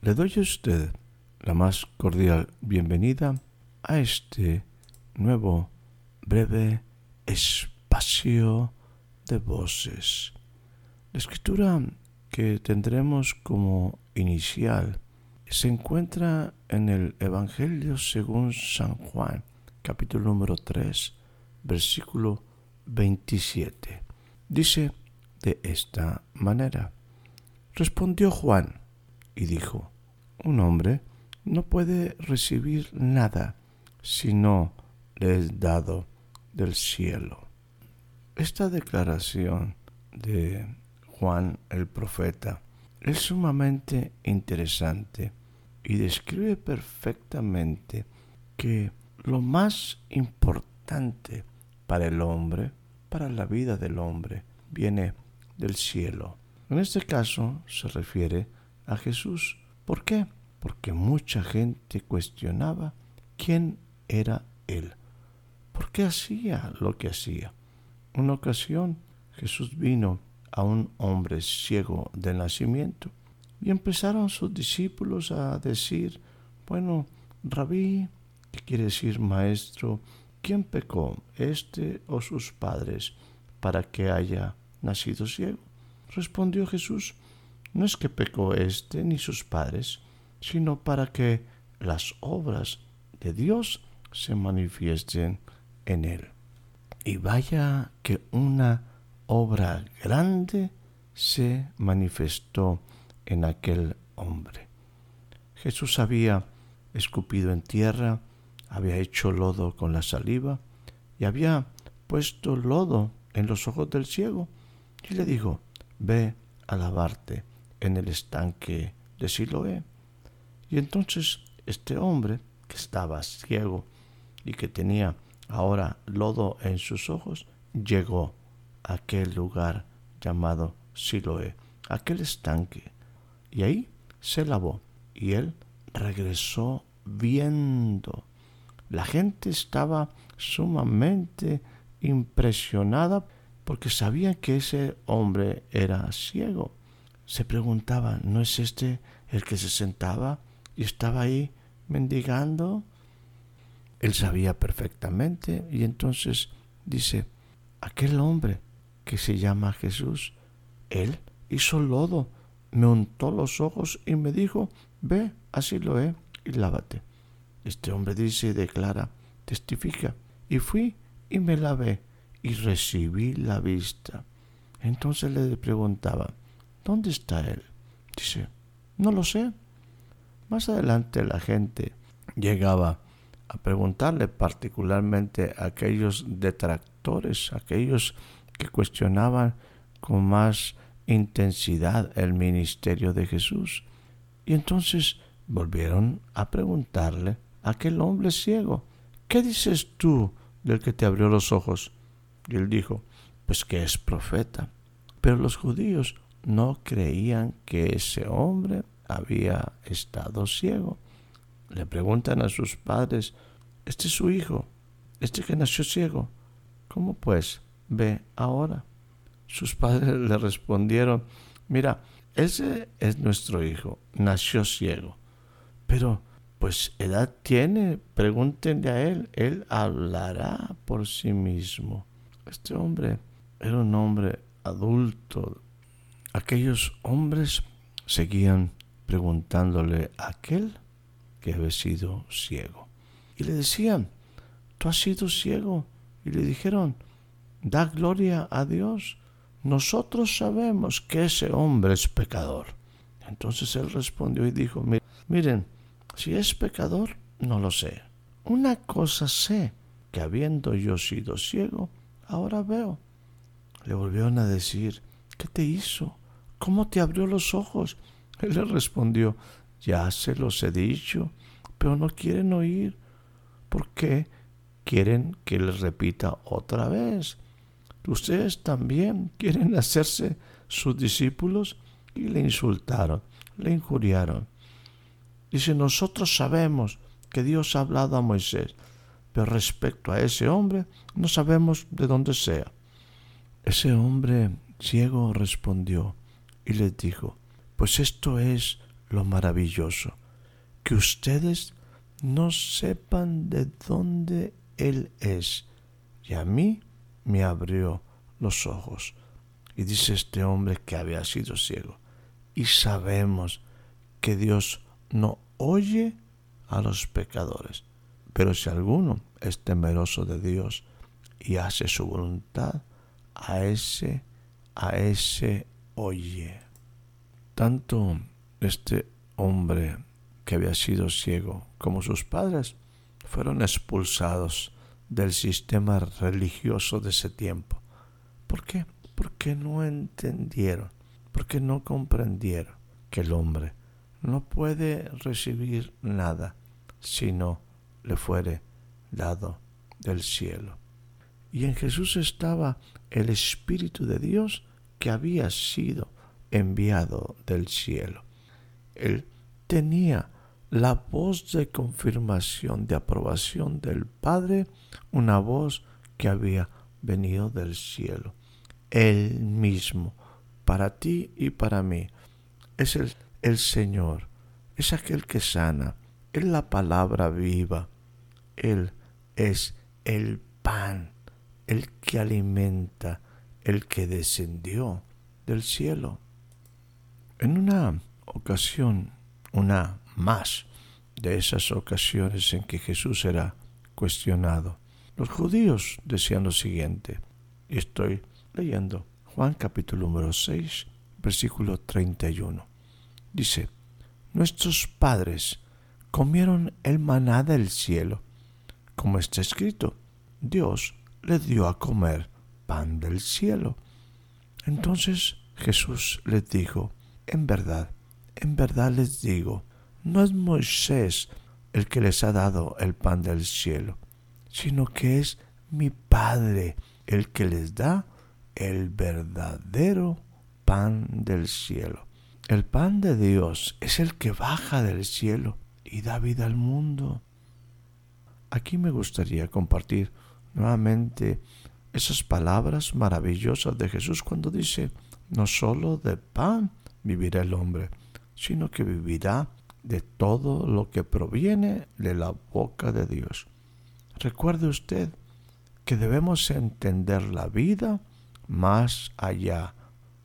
Le doy a usted la más cordial bienvenida a este nuevo breve espacio de voces. La escritura que tendremos como inicial se encuentra en el Evangelio según San Juan, capítulo número 3, versículo 27. Dice de esta manera, respondió Juan y dijo, un hombre no puede recibir nada si no le es dado del cielo. Esta declaración de Juan el profeta es sumamente interesante y describe perfectamente que lo más importante para el hombre, para la vida del hombre, viene del cielo. En este caso se refiere a Jesús. ¿Por qué? Porque mucha gente cuestionaba quién era Él. ¿Por qué hacía lo que hacía? Una ocasión Jesús vino a un hombre ciego de nacimiento y empezaron sus discípulos a decir, bueno, rabí, ¿qué quiere decir maestro? ¿Quién pecó, este o sus padres, para que haya nacido ciego? Respondió Jesús, no es que pecó éste ni sus padres, sino para que las obras de Dios se manifiesten en él. Y vaya que una obra grande se manifestó en aquel hombre. Jesús había escupido en tierra, había hecho lodo con la saliva y había puesto lodo en los ojos del ciego y le dijo, ve a lavarte en el estanque de Siloé. Y entonces este hombre, que estaba ciego y que tenía ahora lodo en sus ojos, llegó a aquel lugar llamado Siloé, aquel estanque, y ahí se lavó, y él regresó viendo. La gente estaba sumamente impresionada porque sabían que ese hombre era ciego se preguntaba, ¿no es este el que se sentaba y estaba ahí mendigando? Él sabía perfectamente y entonces dice, aquel hombre que se llama Jesús, él hizo lodo, me untó los ojos y me dijo, ve, así lo he, y lávate. Este hombre dice y declara, testifica, y fui y me lavé y recibí la vista. Entonces le preguntaba, ¿Dónde está él? Dice, no lo sé. Más adelante la gente llegaba a preguntarle particularmente a aquellos detractores, aquellos que cuestionaban con más intensidad el ministerio de Jesús. Y entonces volvieron a preguntarle a aquel hombre ciego, ¿qué dices tú del que te abrió los ojos? Y él dijo, pues que es profeta. Pero los judíos no creían que ese hombre había estado ciego. Le preguntan a sus padres, este es su hijo, este que nació ciego. ¿Cómo pues ve ahora? Sus padres le respondieron, mira, ese es nuestro hijo, nació ciego. Pero, pues, edad tiene, pregúntenle a él, él hablará por sí mismo. Este hombre era un hombre adulto, Aquellos hombres seguían preguntándole a aquel que había sido ciego. Y le decían, tú has sido ciego. Y le dijeron, da gloria a Dios. Nosotros sabemos que ese hombre es pecador. Entonces él respondió y dijo, miren, si es pecador, no lo sé. Una cosa sé, que habiendo yo sido ciego, ahora veo. Le volvieron a decir, ¿qué te hizo? ¿Cómo te abrió los ojos? Él le respondió, ya se los he dicho, pero no quieren oír. ¿Por qué quieren que les repita otra vez? Ustedes también quieren hacerse sus discípulos y le insultaron, le injuriaron. Dice, nosotros sabemos que Dios ha hablado a Moisés, pero respecto a ese hombre no sabemos de dónde sea. Ese hombre ciego respondió y les dijo, pues esto es lo maravilloso, que ustedes no sepan de dónde Él es, y a mí me abrió los ojos. Y dice este hombre que había sido ciego. Y sabemos que Dios no oye a los pecadores. Pero si alguno es temeroso de Dios y hace su voluntad, a ese, a ese oye. Tanto este hombre que había sido ciego como sus padres fueron expulsados del sistema religioso de ese tiempo. ¿Por qué? Porque no entendieron, porque no comprendieron que el hombre no puede recibir nada si no le fuere dado del cielo. Y en Jesús estaba el Espíritu de Dios que había sido enviado del cielo. Él tenía la voz de confirmación, de aprobación del Padre, una voz que había venido del cielo. Él mismo, para ti y para mí, es el, el Señor, es aquel que sana, es la palabra viva, Él es el pan, el que alimenta, el que descendió del cielo. En una ocasión, una más de esas ocasiones en que Jesús era cuestionado. Los judíos decían lo siguiente, y estoy leyendo Juan capítulo número 6, versículo 31. Dice, nuestros padres comieron el maná del cielo, como está escrito, Dios les dio a comer pan del cielo. Entonces Jesús les dijo, en verdad, en verdad les digo, no es Moisés el que les ha dado el pan del cielo, sino que es mi Padre el que les da el verdadero pan del cielo. El pan de Dios es el que baja del cielo y da vida al mundo. Aquí me gustaría compartir nuevamente esas palabras maravillosas de Jesús cuando dice, no solo de pan vivirá el hombre, sino que vivirá de todo lo que proviene de la boca de Dios. Recuerde usted que debemos entender la vida más allá.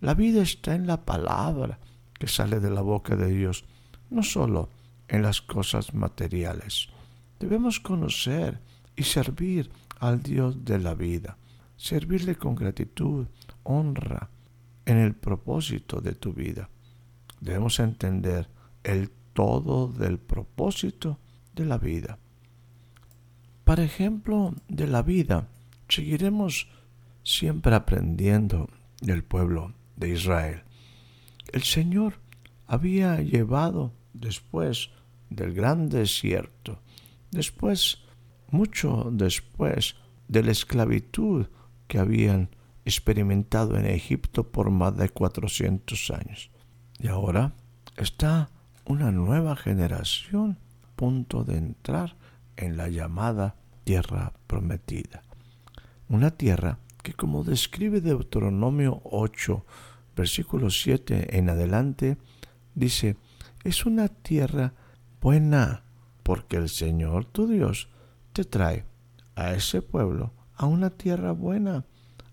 La vida está en la palabra que sale de la boca de Dios, no solo en las cosas materiales. Debemos conocer y servir al Dios de la vida, servirle con gratitud, honra, en el propósito de tu vida. Debemos entender el todo del propósito de la vida. Para ejemplo de la vida, seguiremos siempre aprendiendo del pueblo de Israel. El Señor había llevado después del gran desierto, después, mucho después de la esclavitud que habían experimentado en Egipto por más de 400 años. Y ahora está una nueva generación a punto de entrar en la llamada tierra prometida. Una tierra que como describe Deuteronomio 8, versículo 7 en adelante, dice, es una tierra buena porque el Señor tu Dios te trae a ese pueblo a una tierra buena,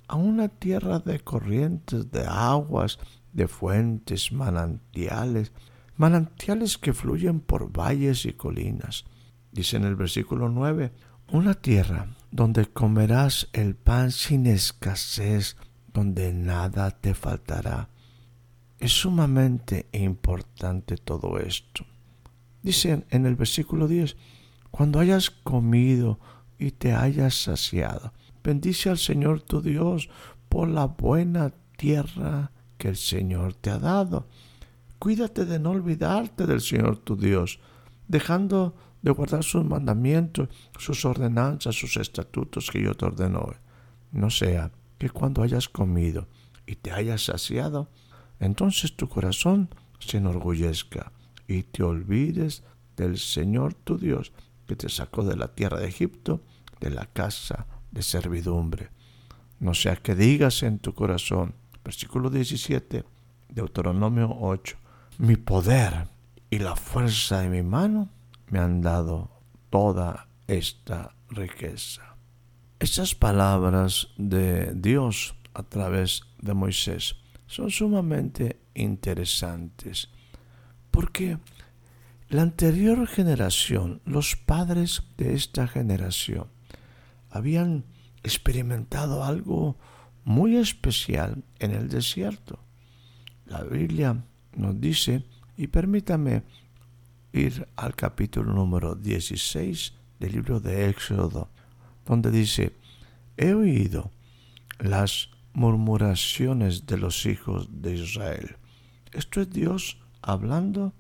a una tierra de corrientes, de aguas, de fuentes, manantiales, manantiales que fluyen por valles y colinas. Dice en el versículo 9, una tierra donde comerás el pan sin escasez, donde nada te faltará. Es sumamente importante todo esto. Dice en el versículo 10, cuando hayas comido y te hayas saciado. Bendice al Señor tu Dios por la buena tierra que el Señor te ha dado. Cuídate de no olvidarte del Señor tu Dios, dejando de guardar sus mandamientos, sus ordenanzas, sus estatutos que yo te ordeno. No sea que cuando hayas comido y te hayas saciado, entonces tu corazón se enorgullezca y te olvides del Señor tu Dios que te sacó de la tierra de Egipto, de la casa de servidumbre. No sea que digas en tu corazón, versículo 17, Deuteronomio 8, mi poder y la fuerza de mi mano me han dado toda esta riqueza. Estas palabras de Dios a través de Moisés son sumamente interesantes porque la anterior generación, los padres de esta generación, habían experimentado algo muy especial en el desierto. La Biblia nos dice, y permítame ir al capítulo número 16 del libro de Éxodo, donde dice, he oído las murmuraciones de los hijos de Israel. Esto es Dios hablando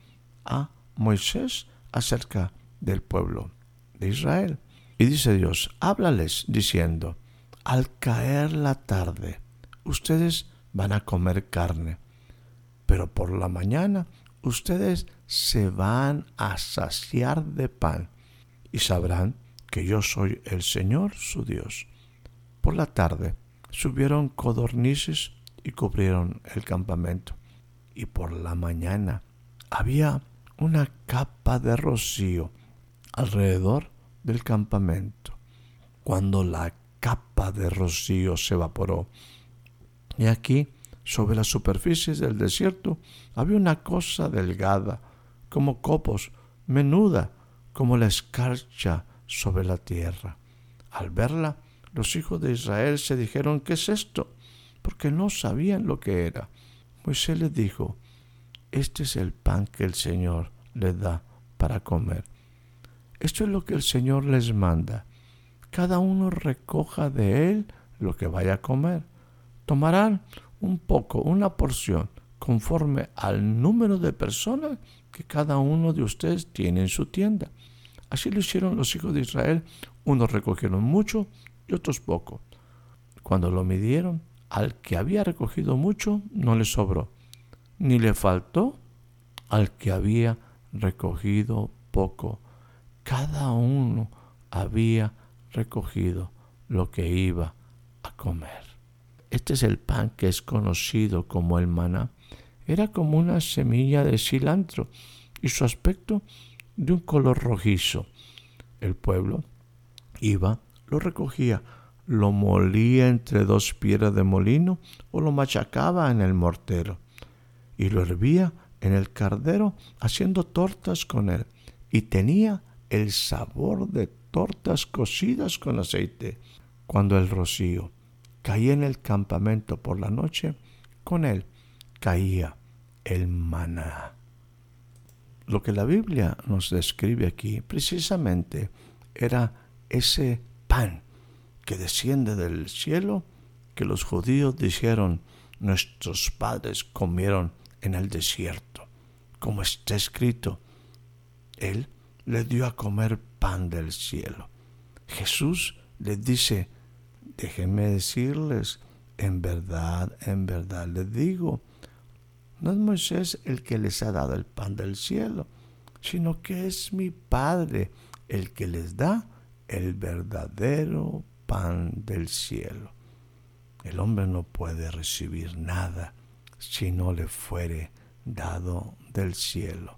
a Moisés acerca del pueblo de Israel. Y dice Dios, háblales diciendo, al caer la tarde, ustedes van a comer carne, pero por la mañana ustedes se van a saciar de pan y sabrán que yo soy el Señor su Dios. Por la tarde subieron codornices y cubrieron el campamento. Y por la mañana había una capa de rocío alrededor del campamento. Cuando la capa de rocío se evaporó, y aquí, sobre las superficies del desierto, había una cosa delgada, como copos, menuda, como la escarcha sobre la tierra. Al verla, los hijos de Israel se dijeron, ¿qué es esto? Porque no sabían lo que era. Moisés les dijo, este es el pan que el Señor les da para comer. Esto es lo que el Señor les manda. Cada uno recoja de él lo que vaya a comer. Tomarán un poco, una porción, conforme al número de personas que cada uno de ustedes tiene en su tienda. Así lo hicieron los hijos de Israel. Unos recogieron mucho y otros poco. Cuando lo midieron, al que había recogido mucho no le sobró, ni le faltó al que había recogido poco. Cada uno había recogido lo que iba a comer. Este es el pan que es conocido como el maná. Era como una semilla de cilantro y su aspecto de un color rojizo. El pueblo iba lo recogía, lo molía entre dos piedras de molino o lo machacaba en el mortero y lo hervía en el cardero haciendo tortas con él y tenía el sabor de tortas cocidas con aceite. Cuando el rocío caía en el campamento por la noche, con él caía el maná. Lo que la Biblia nos describe aquí precisamente era ese pan que desciende del cielo que los judíos dijeron nuestros padres comieron en el desierto, como está escrito. Él les dio a comer pan del cielo. Jesús les dice, déjenme decirles, en verdad, en verdad les digo, no es Moisés el que les ha dado el pan del cielo, sino que es mi Padre el que les da el verdadero pan del cielo. El hombre no puede recibir nada si no le fuere dado del cielo.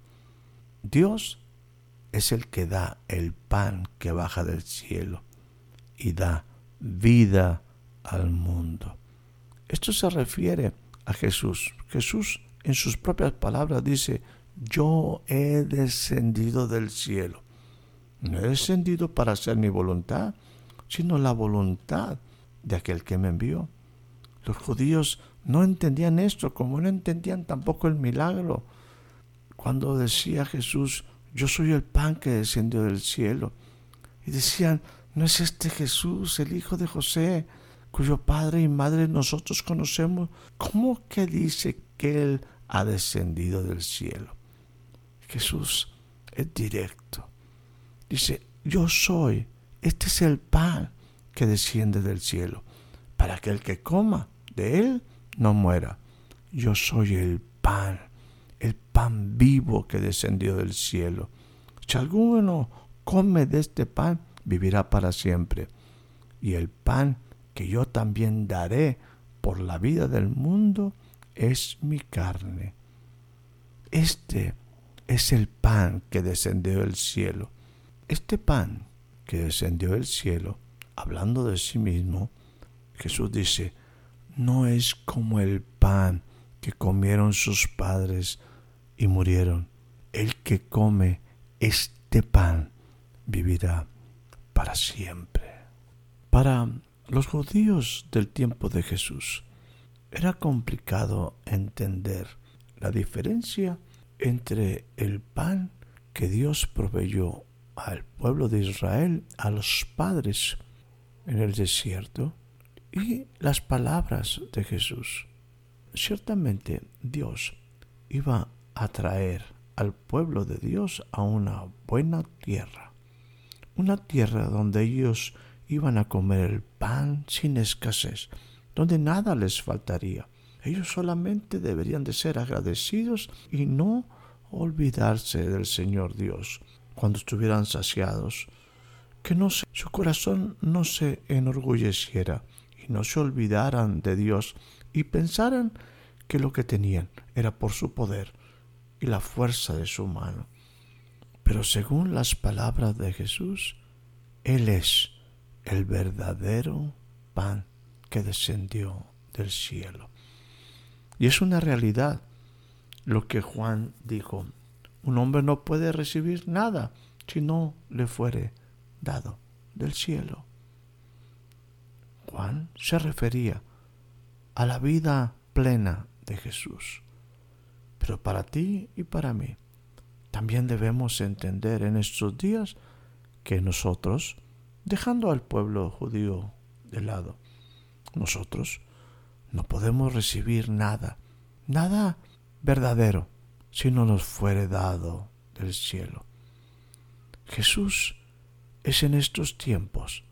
Dios es el que da el pan que baja del cielo y da vida al mundo. Esto se refiere a Jesús. Jesús en sus propias palabras dice, yo he descendido del cielo no he descendido para hacer mi voluntad, sino la voluntad de aquel que me envió. Los judíos no entendían esto, como no entendían tampoco el milagro. Cuando decía Jesús, yo soy el pan que descendió del cielo. Y decían, ¿No es este Jesús, el hijo de José, cuyo padre y madre nosotros conocemos? ¿Cómo que dice que Él ha descendido del cielo? Jesús es directo. Dice, yo soy, este es el pan que desciende del cielo, para que el que coma de él no muera. Yo soy el pan, el pan vivo que descendió del cielo. Si alguno come de este pan, vivirá para siempre. Y el pan que yo también daré por la vida del mundo es mi carne. Este es el pan que descendió del cielo. Este pan que descendió del cielo, hablando de sí mismo, Jesús dice, no es como el pan que comieron sus padres y murieron. El que come este pan vivirá para siempre. Para los judíos del tiempo de Jesús era complicado entender la diferencia entre el pan que Dios proveyó al pueblo de Israel, a los padres en el desierto, y las palabras de Jesús. Ciertamente Dios iba a traer al pueblo de Dios a una buena tierra, una tierra donde ellos iban a comer el pan sin escasez, donde nada les faltaría. Ellos solamente deberían de ser agradecidos y no olvidarse del Señor Dios cuando estuvieran saciados, que no se, su corazón no se enorgulleciera y no se olvidaran de Dios y pensaran que lo que tenían era por su poder y la fuerza de su mano. Pero según las palabras de Jesús, Él es el verdadero pan que descendió del cielo. Y es una realidad lo que Juan dijo. Un hombre no puede recibir nada si no le fuere dado del cielo. Se refería a la vida plena de Jesús. Pero para ti y para mí, también debemos entender en estos días que nosotros, dejando al pueblo judío de lado, nosotros no podemos recibir nada, nada verdadero, si no nos fuere dado del cielo. Jesús es en estos tiempos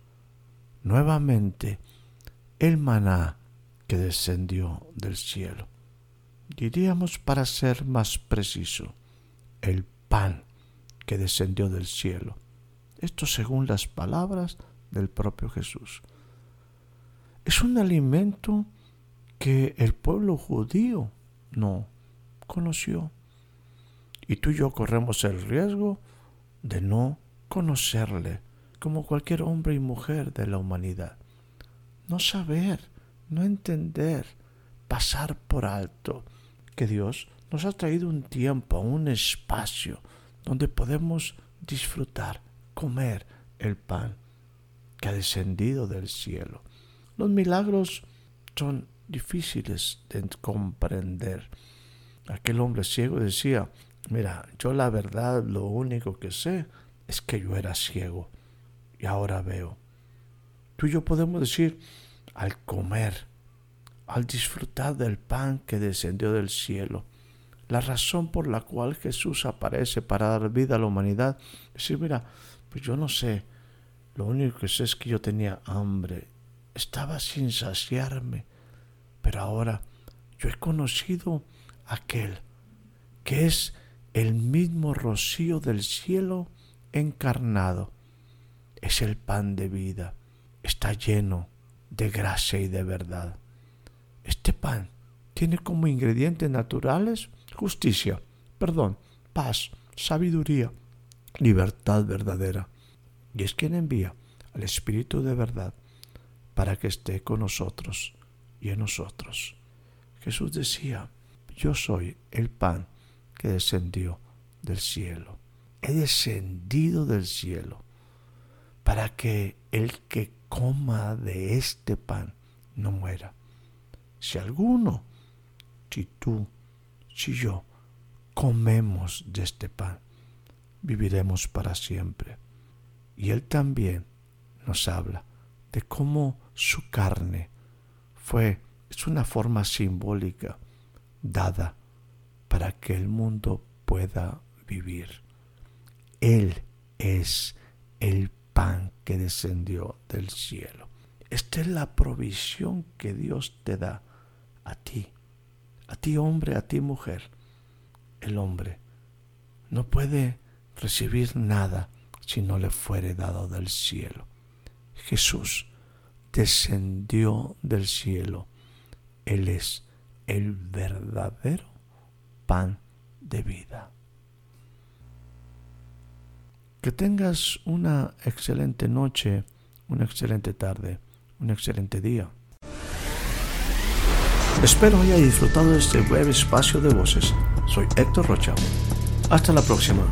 nuevamente el maná que descendió del cielo. Diríamos para ser más preciso, el pan que descendió del cielo. Esto según las palabras del propio Jesús. Es un alimento que el pueblo judío no conoció. Y tú y yo corremos el riesgo de no conocerle como cualquier hombre y mujer de la humanidad. No saber, no entender, pasar por alto que Dios nos ha traído un tiempo, un espacio donde podemos disfrutar, comer el pan que ha descendido del cielo. Los milagros son difíciles de comprender. Aquel hombre ciego decía, mira, yo la verdad lo único que sé es que yo era ciego y ahora veo. Tú y yo podemos decir, al comer, al disfrutar del pan que descendió del cielo, la razón por la cual Jesús aparece para dar vida a la humanidad, decir, mira, pues yo no sé, lo único que sé es que yo tenía hambre, estaba sin saciarme, pero ahora yo he conocido aquel que es el mismo rocío del cielo encarnado. Es el pan de vida. Está lleno de gracia y de verdad. Este pan tiene como ingredientes naturales justicia, perdón, paz, sabiduría, libertad verdadera. Y es quien envía al Espíritu de verdad para que esté con nosotros y en nosotros. Jesús decía, yo soy el pan que descendió del cielo. He descendido del cielo para que el que coma de este pan no muera. Si alguno, si tú, si yo, comemos de este pan, viviremos para siempre. Y Él también nos habla de cómo su carne fue, es una forma simbólica dada para que el mundo pueda vivir. Él es el pan que descendió del cielo. Esta es la provisión que Dios te da a ti, a ti hombre, a ti mujer. El hombre no puede recibir nada si no le fuere dado del cielo. Jesús descendió del cielo. Él es el verdadero pan de vida. Que tengas una excelente noche, una excelente tarde, un excelente día. Espero haya disfrutado de este breve espacio de voces. Soy Héctor Rocha. Hasta la próxima.